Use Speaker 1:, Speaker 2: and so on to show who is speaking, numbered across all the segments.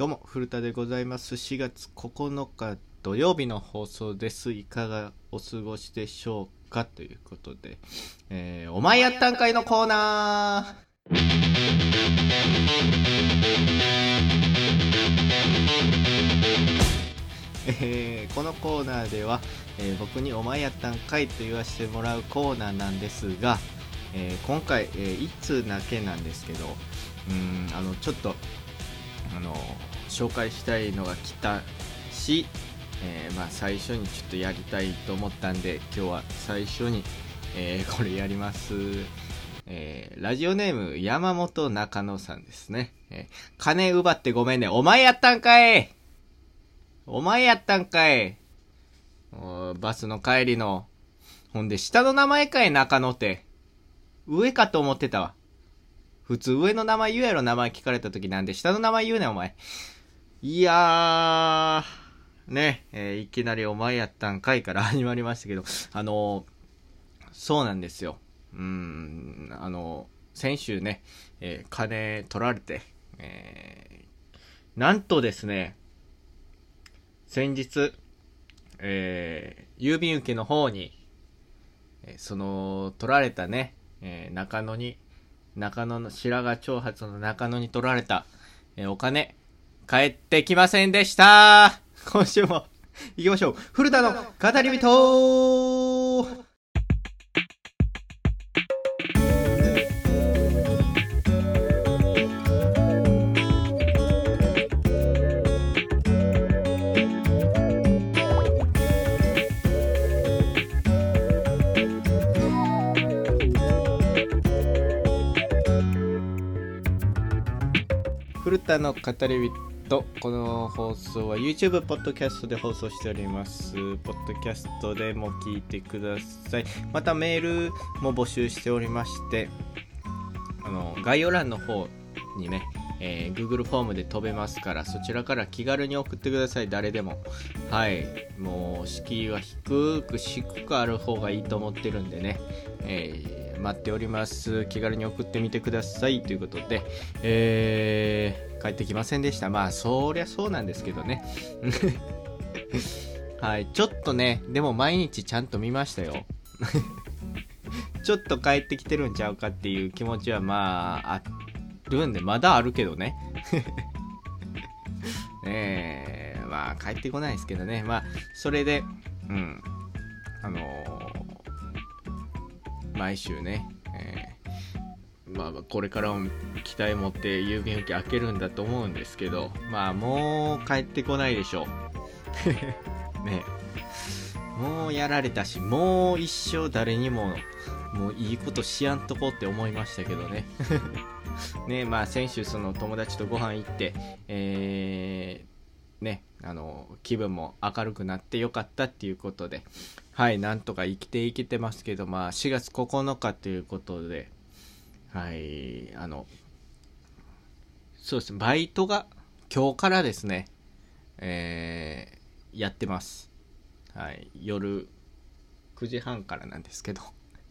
Speaker 1: どうも、古田でございます。4月9日土曜日の放送です。いかがお過ごしでしょうかということで、えー、お前やったんかいのコーナーえーこのコーナーでは、えー僕に「お前やったんかい」と言わせてもらうコーナーなんですが、えー今回、えー、1通だけなんですけどうんあのちょっとあの紹介したいのが来たし、えーまあ、最初にちょっとやりたいと思ったんで今日は最初に、えーこれやります、えーラジオネーム山本中野さんですね、え金奪ってごめんね。お前やったんかい!お前やったんかい!バスの帰りのほんで下の名前かい中野って。上かと思ってたわ。普通上の名前言うやろ名前聞かれた時。なんで下の名前言うねんお前。いやー。ね、えーいきなりお前やったんかいから始まりましたけど。あのーそうなんですよ。うんあのー先週ね、え金取られて、えなんとですね先日、え郵便受けの方に、えその取られたね、え中野に中野の白髪長髪の中野に取られた、えお金帰ってきませんでした。今週も行きましょう。古田の語り人。古田の語り人この放送は YouTube ポッドキャストで放送しております。ポッドキャストでも聞いてください。またメールも募集しておりましてあの概要欄の方にね、えー Google フォームで飛べますからそちらから気軽に送ってください。誰でも。はい。もう敷居は低く低くある方がいいと思ってるんでね、えー待っております。気軽に送ってみてください。ということで、えー帰ってきませんでした。まあそりゃそうなんですけどね。はい。ちょっとねでも毎日ちゃんと見ましたよ。ちょっと帰ってきてるんちゃうかっていう気持ちはまああるんでまだあるけどね。ねえまあ帰ってこないですけどね。まあそれでうん。あのー毎週ね、えーまあこれからも期待持って郵便受け開けるんだと思うんですけどまあもう帰ってこないでしょう。ね。もうやられたしもう一生誰にももういいことしやんとこって思いましたけどね。ねまあ先週その友達とご飯行ってえーねあの気分も明るくなってよかったっていうことではいなんとか生きていけてますけどまあ4月9日ということではいあのそうですねバイトが今日からですねえーやってます。はい夜9時半からなんですけど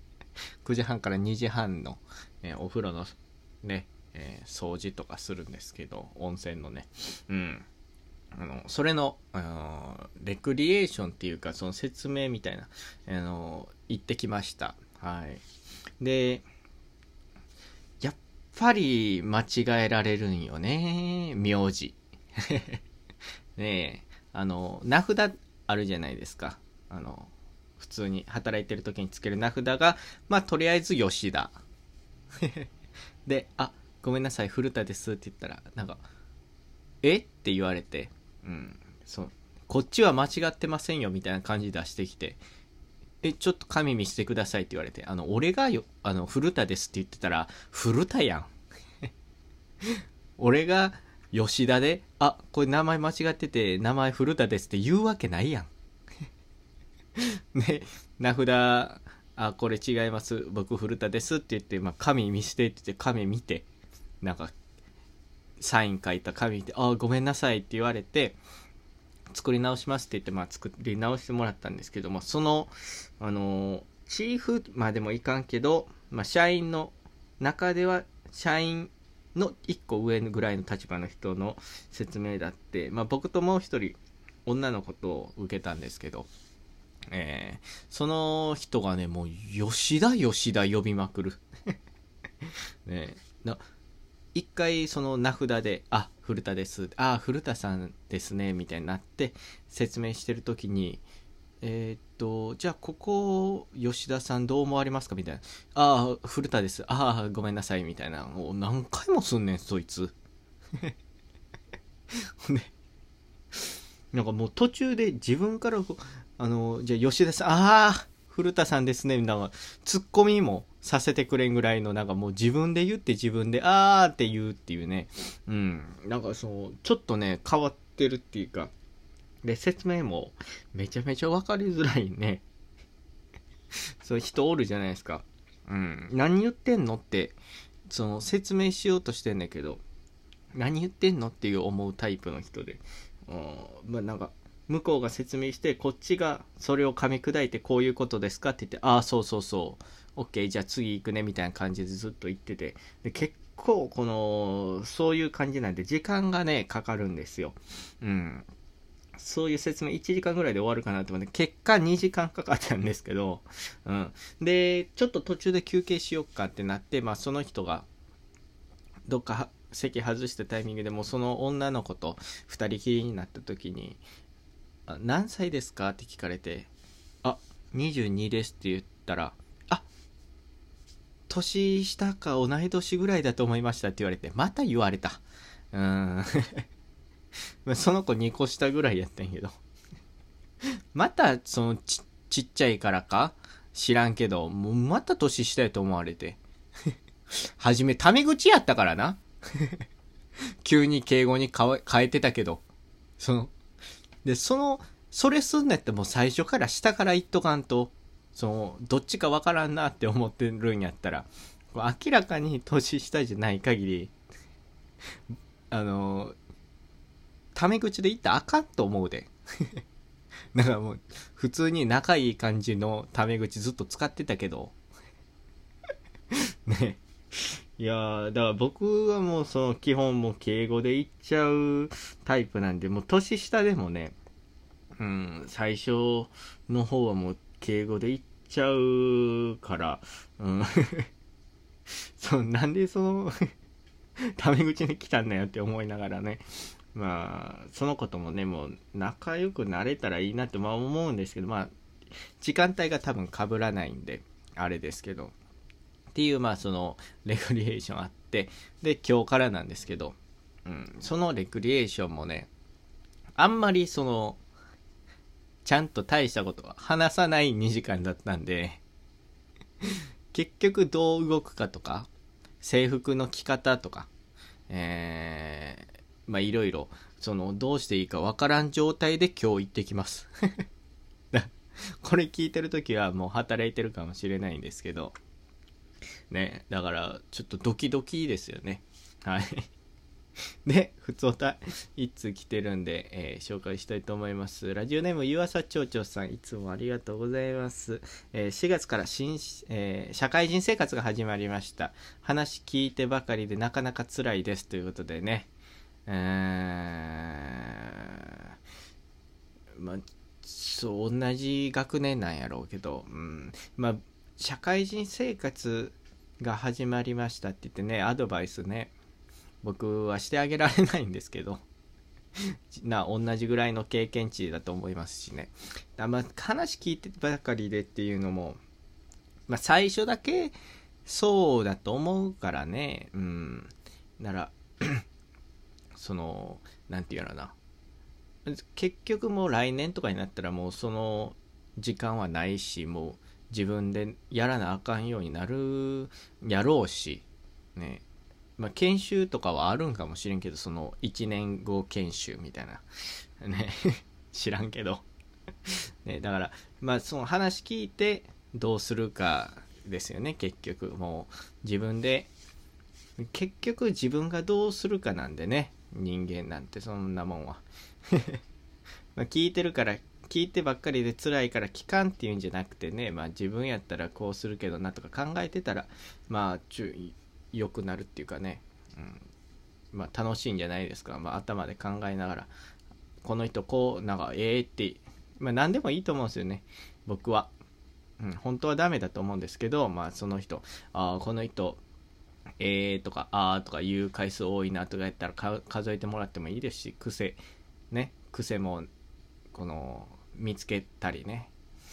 Speaker 1: 9時半から2時半の、えーお風呂のね、えー掃除とかするんですけど温泉のね。うん。あのそれの、あのレクリエーションっていうかその説明みたいな、あの行ってきました。はい。でやっぱり間違えられるんよね名字。ねえあの名札あるじゃないですか。あの普通に働いてる時につける名札がまあとりあえず吉田。で「あごめんなさい古田です」って言ったらなんか「え？っ?」て言われて。そう。こっちは間違ってませんよみたいな感じ出してきて「えちょっと紙見せてください」って言われて「あの俺がよあの古田です」って言ってたら「古田やん 」俺が吉田で「あこれ名前間違ってて名前古田です」って言うわけないやん ね名札あこれ違います。僕古田ですって言って、まあ、紙見せてって言って紙見てなんかサイン書いた紙見てあごめんなさいって言われて作り直しますって言って、まあ、作り直してもらったんですけどもそのあのチーフまでもいかんけど、まあ、社員の中では社員の1個上ぐらいの立場の人の説明だって、まあ、僕ともう一人女の子と受けたんですけど、えー、その人がね、もう吉田吉田呼びまくる。ねな一回その名札で、あ、古田です。あ、古田さんですね、みたいになって説明してる時に、えー、っと、じゃあここ、吉田さんどう思われますか？みたいな。ああ、古田です。ああ、ごめんなさい。みたいな。もう何回もすんねん、そいつ。ね。なんかもう途中で自分から、あの、じゃあ吉田さん、ああ、古田さんですね。みたいな。ツッコミもさせてくれんぐらいの、なんかもう自分で言って自分で、あーって言うっていうね。うん。なんかその、ちょっとね、変わってるっていうか、で、説明もめちゃめちゃ分かりづらいね。そういう人おるじゃないですか。うん。何言ってんのって、その説明しようとしてんだけど、何言ってんのっていう思うタイプの人で。うん、まあなんか、向こうが説明して、こっちがそれを噛み砕いてこういうことですかって言って、ああ、そうそうそう。OK、じゃあ次行くねみたいな感じでずっと言ってて。で結構この、そういう感じなんで時間がね、かかるんですよ。うん。そういう説明1時間ぐらいで終わるかなと思って、結果2時間かかったんですけど、うん。で、ちょっと途中で休憩しよっかってなって、まあその人が、どっか席外したタイミングでもその女の子と2人きりになった時に、何歳ですか？って聞かれて、あ、22ですって言ったら、年下か同い年ぐらいだと思いましたって言われて、また言われた。うん。その子2個下ぐらいやったんやけどまた、そのち、ちっちゃいからか知らんけど、もうまた年下やと思われて。はじめ、タメ口やったからな。急に敬語に変えてたけど。その、で、その、それすんねってもう最初から下から言っとかんと、その、どっちかわからんなって思ってるんやったら、明らかに年下じゃない限り、あの、タメ口で言ったらあかんと思うで。だからもう、普通に仲いい感じのタメ口ずっと使ってたけど。ね。いや、だから僕はもうその基本も敬語で言っちゃうタイプなんで、もう年下でもね、うん、最初の方はもう敬語で言っちゃうから、うん。そう、なんでその タメ口に来たんだよって思いながらね、まあ、そのこともね、もう仲良くなれたらいいなってまあ思うんですけど、まあ、時間帯が多分被らないんで、あれですけど、っていう、まあ、その、レクリエーションあって、で、今日からなんですけど、うん、そのレクリエーションもね、あんまりその、ちゃんと大したことは話さない2時間だったんで 結局どう動くかとか、制服の着方とか、えー、まあいろいろ、その、どうしていいかわからん状態で今日行ってきます これ聞いてる時はもう働いてるかもしれないんですけど、ね、だからちょっとドキドキですよね。はい。で、ふつおた、一通来てるんで、えー、紹介したいと思います。ラジオネーム、湯浅町長さん、いつもありがとうございます。えー、4月から新、えー、社会人生活が始まりました。話聞いてばかりでなかなか辛いです。ということでね、えー、まあ、そう、同じ学年なんやろうけど、うん、まあ、社会人生活が始まりましたって言ってね、アドバイスね、僕はしてあげられないんですけど、な、同じぐらいの経験値だと思いますしね。だまあ、話聞いてばかりでっていうのも、まあ、最初だけそうだと思うからね、うん。なら その何て言うのな結局もう来年とかになったらもうその時間はないしもう自分でやらなあかんようになるやろうしねまあ研修とかはあるんかもしれんけどその1年後研修みたいな。ね。知らんけど。ねだからまあその話聞いてどうするかですよね結局。もう自分で結局自分がどうするかなんでね人間なんてそんなもんは。ま聞いてるから聞いてばっかりで辛いから聞かんっていうんじゃなくてねまあ自分やったらこうするけどなとか考えてたらまあ良くなるっていうかね、うん、まあ、楽しいんじゃないですか、まあ、頭で考えながら。この人こうなんかええー、って、まあ、何でもいいと思うんですよね。僕は、うん、本当はダメだと思うんですけど、まあ、その人。あこの人えーとかあーとか言う回数多いなとかやったら数えてもらってもいいですし癖。ね。癖もこの見つけたりね。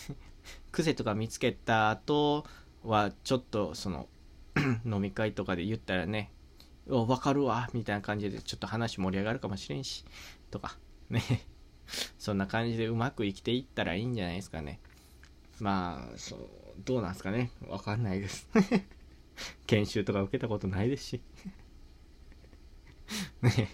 Speaker 1: 癖とか見つけた後はちょっとその 飲み会とかで言ったらね分かるわみたいな感じでちょっと話盛り上がるかもしれんしとかね。そんな感じでうまく生きていったらいいんじゃないですかね。まあそうどうなんすかね。わかんないです。研修とか受けたことないですし。ね。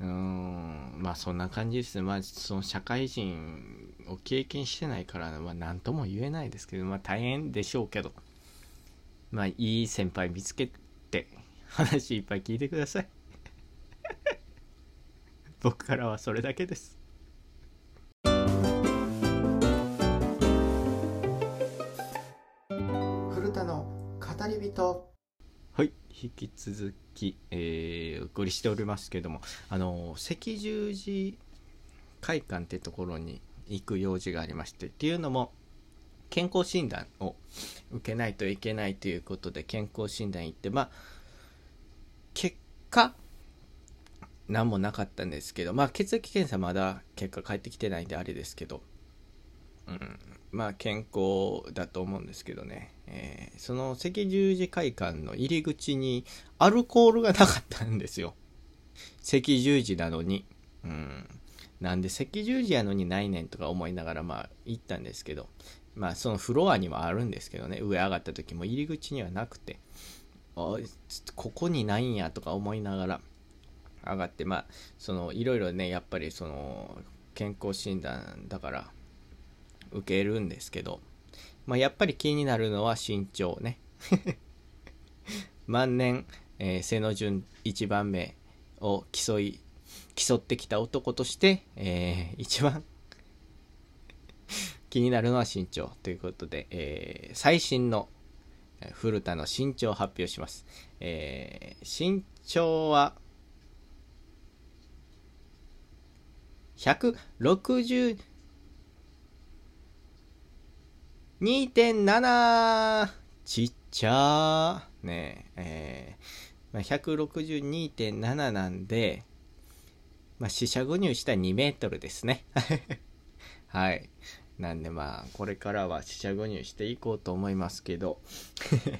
Speaker 1: うーんまあそんな感じですね。まあその社会人を経験してないからまあ何とも言えないですけどまあ大変でしょうけど。まあいい先輩見つけて話いっぱい聞いてください。僕からはそれだけです。
Speaker 2: 古田の語り人。
Speaker 1: はい引き続き、えー、お送りしておりますけどもあの赤十字会館ってところに行く用事がありましてっていうのも健康診断を受けないといけないということで健康診断行ってまあ結果何もなかったんですけどまあ血液検査まだ結果返ってきてないんであれですけど、うん、まあ健康だと思うんですけどね、えー、その赤十字会館の入り口にアルコールがなかったんですよ。赤十字なのに、うん、なんで赤十字やのにないねんとか思いながらまあ行ったんですけど。まあそのフロアにはあるんですけどね。上上がった時も入り口にはなくて。あここにないんやとか思いながら。上がってまあそのいろいろねやっぱりその健康診断だから受けるんですけど、まあ、やっぱり気になるのは身長ね。万年、えー、背の順1番目を競い競ってきた男として、えー、一番気になるのは身長ということで、えー、最新の古田の身長を発表します、えー、身長は162.7ちっちゃーね。えー、まあ、162.7なんで、まあ、四捨五入したら2メートルですね。はい。なんでまあこれからは四捨五入していこうと思いますけど。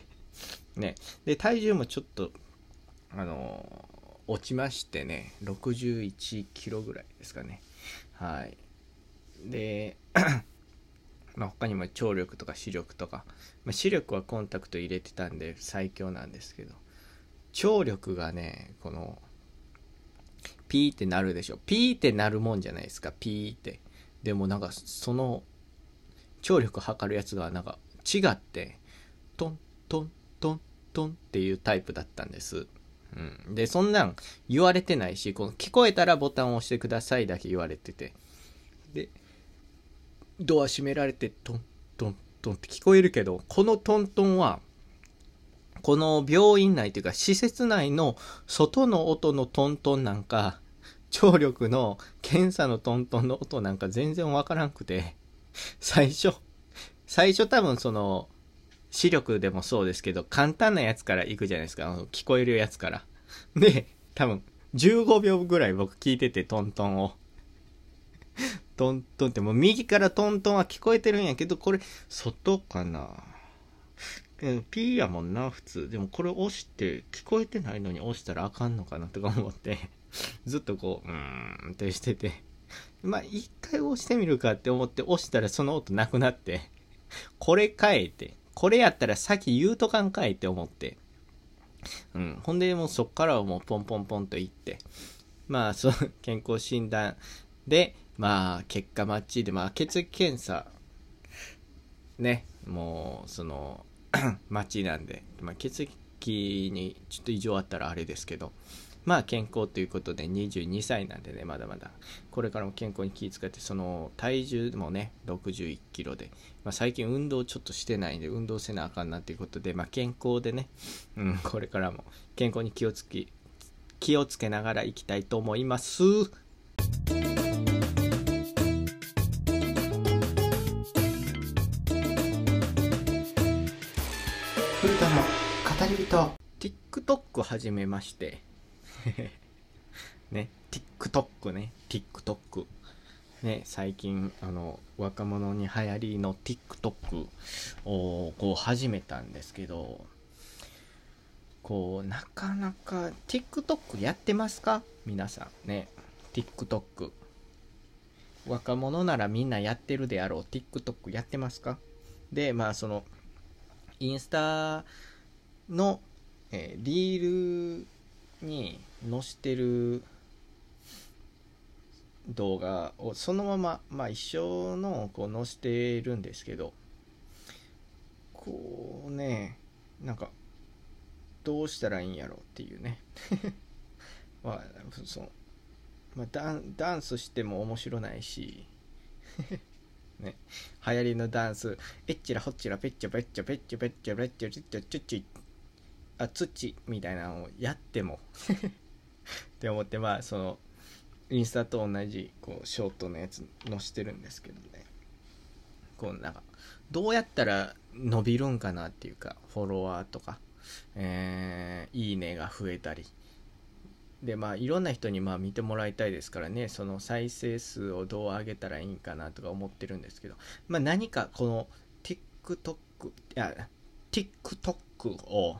Speaker 1: ね。で体重もちょっとあの、落ちましてね61キロぐらいですかね。はい。で まあ他にも聴力とか視力とか、まあ、視力はコンタクト入れてたんで最強なんですけど。聴力がねこのピーってなるでしょ。ピーってなるもんじゃないですか。ピーって。でもなんかその聴力測るやつがなんか違ってトントントントンっていうタイプだったんです。うん、でそんなん言われてないしこの聞こえたらボタンを押してくださいだけ言われてて。でドア閉められてトントントンって聞こえるけどこのトントンはこの病院内というか施設内の外の音のトントンなんか聴力の検査のトントンの音なんか全然わからんくて 最初最初多分その視力でもそうですけど、簡単なやつから行くじゃないですか。聞こえるやつから。で、多分、15秒ぐらい僕聞いてて、トントンを。トントンってもう右からトントンは聞こえてるんやけど、これ、外かな？ピーやもんな、普通。でもこれ押して、聞こえてないのに押したらあかんのかなとか思って、ずっとこう、うーんってしてて。まあ、一回押してみるかって思って押したらその音なくなって、これ変えて、これやったら先言うとかんかいって思って。うん。ほんで、もうそっからはもうポンポンポンと言って。まあ、その健康診断で、まあ、結果マッチで、まあ、血液検査、ね、もう、その、マッチなんで、まあ、血液にちょっと異常あったらあれですけど、まあ健康ということで22歳なんでね、まだまだ。これからも健康に気遣って、その体重もね、61キロで、まあ、最近運動ちょっとしてないんで、運動せなあかんなということで、まあ健康でね、うん、これからも健康に気をつけ、気をつけながらいきたいと思います。
Speaker 2: 古田の語り人
Speaker 1: TikTok 始めまして。ね、TikTok ね、TikTok。ね、最近、あの、若者に流行りの TikTok をこう始めたんですけど、こう、なかなか TikTok やってますか？皆さんね、TikTok。若者ならみんなやってるであろう TikTok やってますか？で、まあその、インスタの、えーリールに載してる動画をそのまま、まあ、一緒のこう載してるんですけどこうねなんかどうしたらいいんやろうっていうね。まあその、まあ、ダンダンスしても面白ないし ね流行りのダンスえっちらほっちらぺっちゃぺっちゃぺっちゃぺっちゃぺっちゃちっちゃちっちあ土みたいなのをやってもって思ってまあそのインスタと同じこうショートのやつ載してるんですけどね。こうなんかどうやったら伸びるんかなっていうかフォロワーとか、えーいいねが増えたり。でまあいろんな人にまあ見てもらいたいですからね。その再生数をどう上げたらいいんかなとか思ってるんですけど。まあ何かこの TikTok いや TikTok を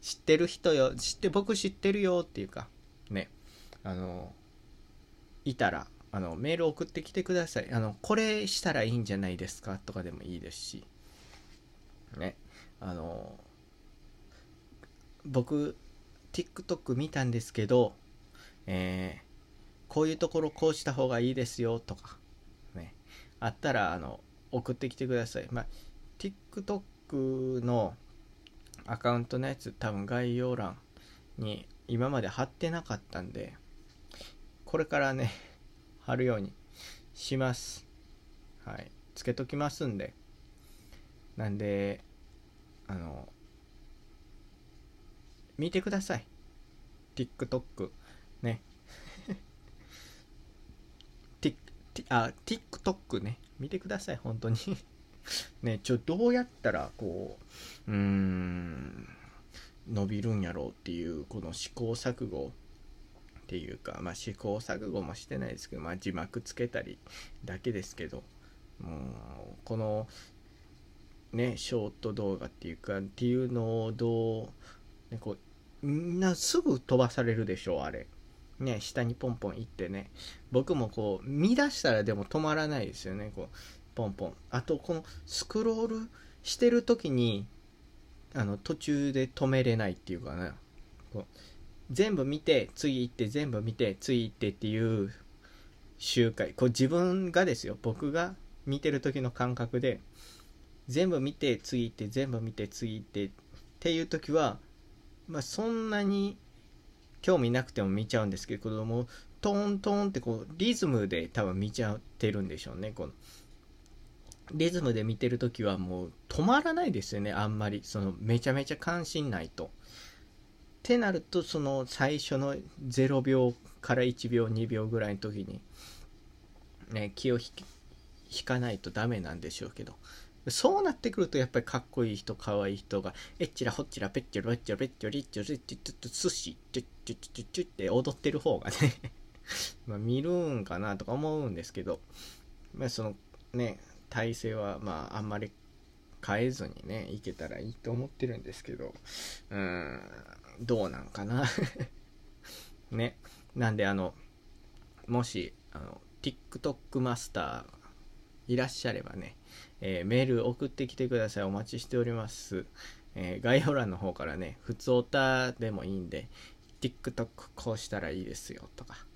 Speaker 1: 知ってる人よ知って僕知ってるよっていうかねあのいたらあのメール送ってきてください。あのこれしたらいいんじゃないですかとかでもいいですしねあの僕 TikTok 見たんですけどえーこういうところこうした方がいいですよとかねあったらあの送ってきてください。まあ TikTok のアカウントのやつ多分概要欄に今まで貼ってなかったんでこれからね 貼るようにします。はい。つけときますんで。なんであの見てください。TikTok ね。Tik- Tik- あ TikTok ね。見てください本当に。ねちょどうやったらこううーん伸びるんやろうっていうこの試行錯誤っていうかまあ試行錯誤もしてないですけどまあ字幕つけたりだけですけどもうこのねショート動画っていうかっていうのをどう、ね、こうみんなすぐ飛ばされるでしょうあれ。ね下にポンポン行ってね。僕もこう見出したらでも止まらないですよね。こうポンポン。あとこのスクロールしてる時にあの途中で止めれないっていうかな。こう全部見て次行って全部見て次行ってっていう周回こう自分がですよ。僕が見てる時の感覚で全部見て次行って全部見て次行ってっていう時はまあそんなに興味なくても見ちゃうんですけどもトントンってこうリズムで多分見ちゃってるんでしょうね。このリズムで見てるときはもう止まらないですよねあんまりそのめちゃめちゃ関心ないと。ってなるとその最初の0秒から1秒2秒ぐらいの時に、ね、気を引かないとダメなんでしょうけどそうなってくるとやっぱりかっこいい人かわいい人がえっちらほっちらぺっちゃろっちゃぺっちゃりっちゃりっちゃちょっと寿司チュッチュッチュッチュッチュッって踊ってる方がねま見るんかなとか思うんですけどまあそのね体勢はまああんまり変えずにねいけたらいいと思ってるんですけどうーんどうなんかな。ね。なんであのもしあの TikTok マスターいらっしゃればね、えーメール送ってきてください。お待ちしております、えー概要欄の方からね普通オタでもいいんで TikTok こうしたらいいですよとか、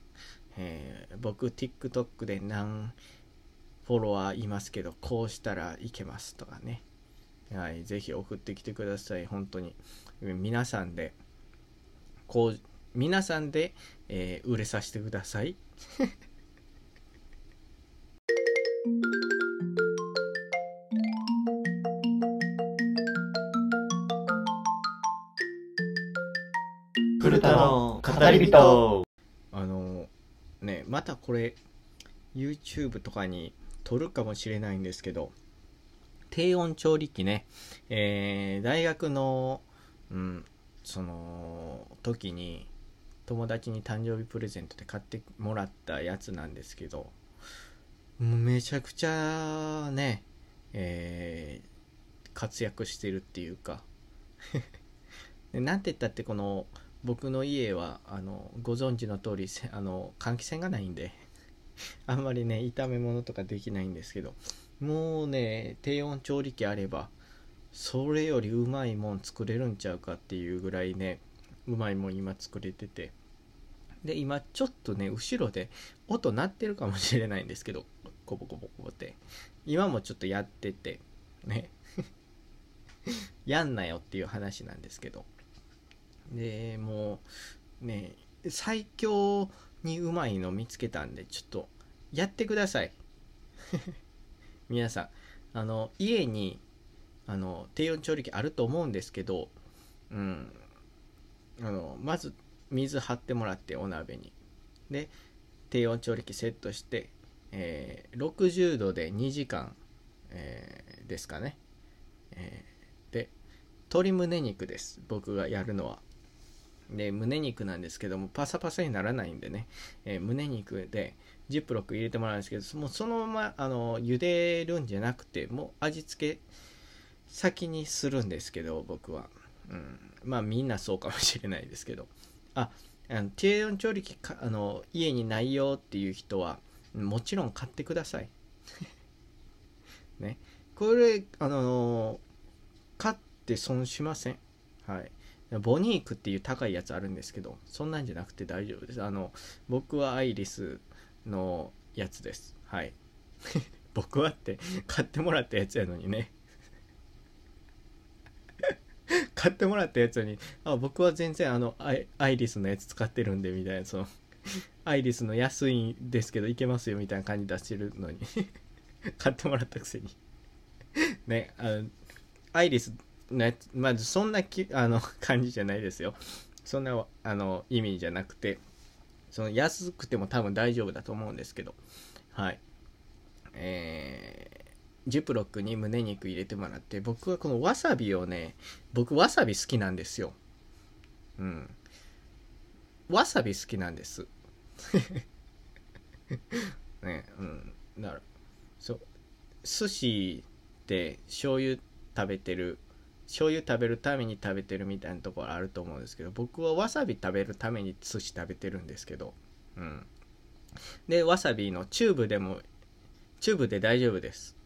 Speaker 1: えー僕 TikTok で何フォロワーいますけどこうしたらいけますとかね。はいぜひ送ってきてください。本当に。皆さんでこう皆さんで、えー売れさせてください。
Speaker 2: 古田の語り人。
Speaker 1: あのねまたこれ YouTube とかに撮るかもしれないんですけど。低温調理器ね、えー大学の、うん、その時に友達に誕生日プレゼントで買ってもらったやつなんですけど。めちゃくちゃね、えー活躍してるっていうか。なんて言ったってこの僕の家はあのご存知の通りあの換気扇がないんで。あんまりね炒め物とかできないんですけどもうね低温調理器あればそれよりうまいもん作れるんちゃうかっていうぐらいねうまいもん今作れてて。で今ちょっとね後ろで音鳴ってるかもしれないんですけどコボコボコボって。今もちょっとやっててね。やんなよっていう話なんですけど。でもうね最強にうまいの見つけたんでちょっとやってください。皆さんあの家にあの低温調理器あると思うんですけどうんあのまず水張ってもらってお鍋に。で低温調理器セットして、えー60度で2時間、えーですかね、えーで鶏胸肉です。僕がやるのは。で胸肉なんですけどもパサパサにならないんでね、えー胸肉でジップロック入れてもらうんですけどもうそのままあの茹でるんじゃなくてもう味付け先にするんですけど僕は、うん、まあみんなそうかもしれないですけど。ああの低温調理器かあの家にないよっていう人はもちろん買ってください。ね。これあの買って損しません。はい。ボニークっていう高いやつあるんですけどそんなんじゃなくて大丈夫です。あの僕はアイリスのやつです。はい。僕はって買ってもらったやつやのにね。買ってもらったやつにあ僕は全然あのアイアイリスのやつ使ってるんでみたいなそのアイリスの安いんですけどいけますよみたいな感じ出してるのに。買ってもらったくせに。ねあのアイリスのやつまずそんなきあの感じじゃないですよ。そんなあの意味じゃなくてその安くても多分大丈夫だと思うんですけど。はい。えージップロックに胸肉入れてもらって僕はこのわさびをね僕わさび好きなんですよ。うん。わさび好きなんです。ねうん。だからそう寿司って醤油食べてる醤油食べるために食べてるみたいなところあると思うんですけど僕はわさび食べるために寿司食べてるんですけどうん。でわさびのチューブでもチューブで大丈夫です。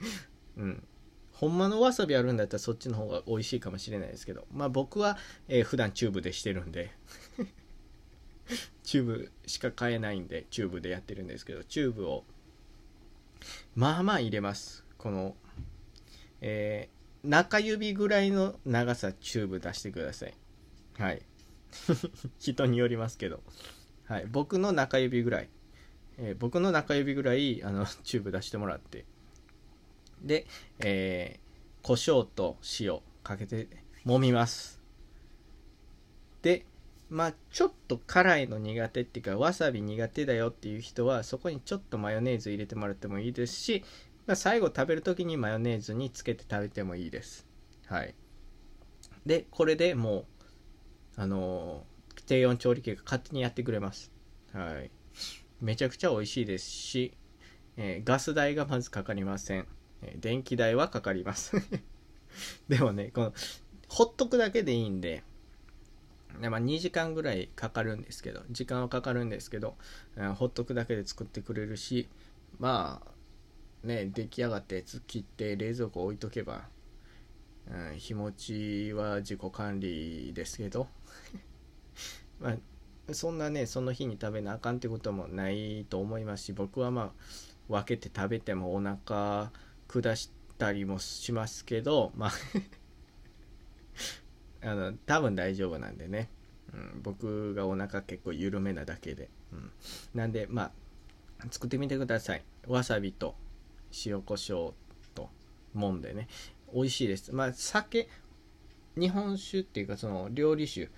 Speaker 1: うん。ほんまのわさびあるんだったらそっちの方が美味しいかもしれないですけどまあ僕は、えー普段チューブでしてるんで チューブしか買えないんでチューブでやってるんですけどチューブをまあまあ入れます。このえー中指ぐらいの長さチューブ出してください。はい。人によりますけど、はい、僕の中指ぐらい、えー僕の中指ぐらいあの チューブ出してもらって。で、えー、胡椒と塩かけて揉みます。でまあちょっと辛いの苦手っていうかわさび苦手だよっていう人はそこにちょっとマヨネーズ入れてもらってもいいですし、ま、最後食べる時にマヨネーズにつけて食べてもいいです。はい。でこれでもうあのー低温調理器が勝手にやってくれます。はい。めちゃくちゃ美味しいですし、えーガス代がまずかかりません、えー電気代はかかります。でもねこのほっとくだけでいいんででまあ、2時間ぐらいかかるんですけど時間はかかるんですけど、うんほっとくだけで作ってくれるしまあね出来上がったやつ切って冷蔵庫置いとけば、うん、日持ちは自己管理ですけど。まあそんなねその日に食べなあかんってこともないと思いますし僕はまあ分けて食べてもお腹下したりもしますけどまあ あの多分大丈夫なんでね、うん、僕がお腹結構緩めなだけで、うん、なんでまあ作ってみてください。わさびと塩コショウともんでね。美味しいです。まあ酒日本酒っていうかその料理酒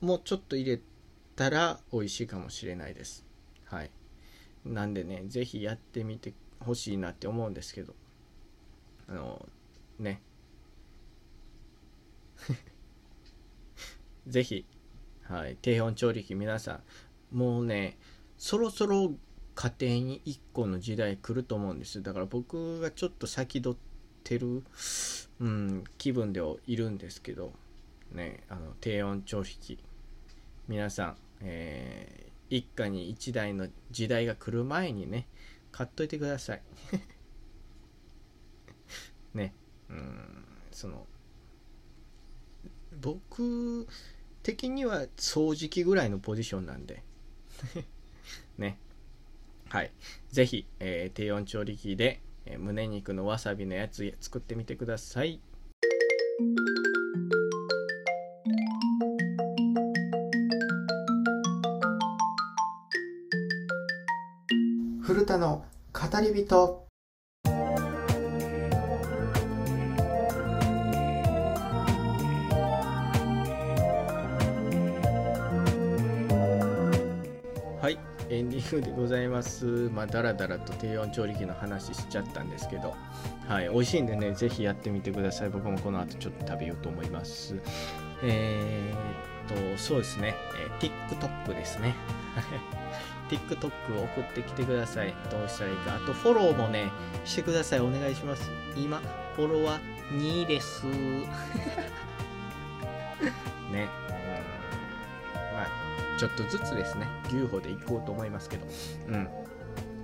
Speaker 1: もちょっと入れたら美味しいかもしれないです。はい。なんでね是非やってみてほしいなって思うんですけど。あのね。ぜひ、はい、低温調理器皆さん。もうねそろそろ家庭に1個の時代来ると思うんです。だから僕がちょっと先取ってる、うん、気分ではいるんですけどねあの低温調理器。皆さん、えー、一家に一台の時代が来る前にね買っといてください。ねうんその僕的には掃除機ぐらいのポジションなんで。ね。はい。ぜひ、えー、低温調理器で、えー、胸肉のわさびのやつ作ってみてください。
Speaker 2: 古田の語り人。
Speaker 1: エンディングでございますまあだらだらと低温調理器の話しちゃったんですけどはい美味しいんでねぜひやってみてください僕もこの後ちょっと食べようと思いますえー、っとそうですね、えー、TikTok ですね TikTok を送ってきてください。どうしたらいいか。あと、フォローもね、してください。お願いします。今、フォロワー2です。ね。ちょっとずつですね、牛歩でいこうと思いますけど。うん。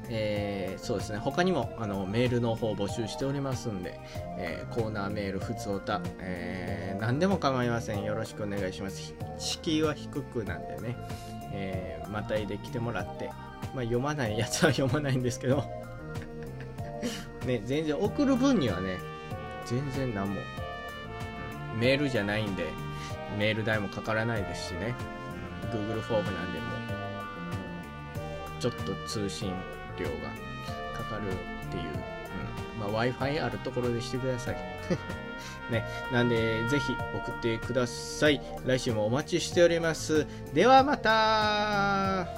Speaker 1: えー、そうですね。他にもあのメールの方募集しておりますんで、えー、コーナーメールふつおた、えー、何でも構いません。よろしくお願いします。敷居は低くなんでね、えー、またいで来てもらって、まあ、読まないやつは読まないんですけど。ね、全然送る分にはね、全然何も、メールじゃないんで、メール代もかからないですしね、Google フォームなんでも、ちょっと通信量がかかるっていう、うんまあ、Wi-Fi あるところでしてください。ね、なんで、ぜひ送ってください。来週もお待ちしております。ではまた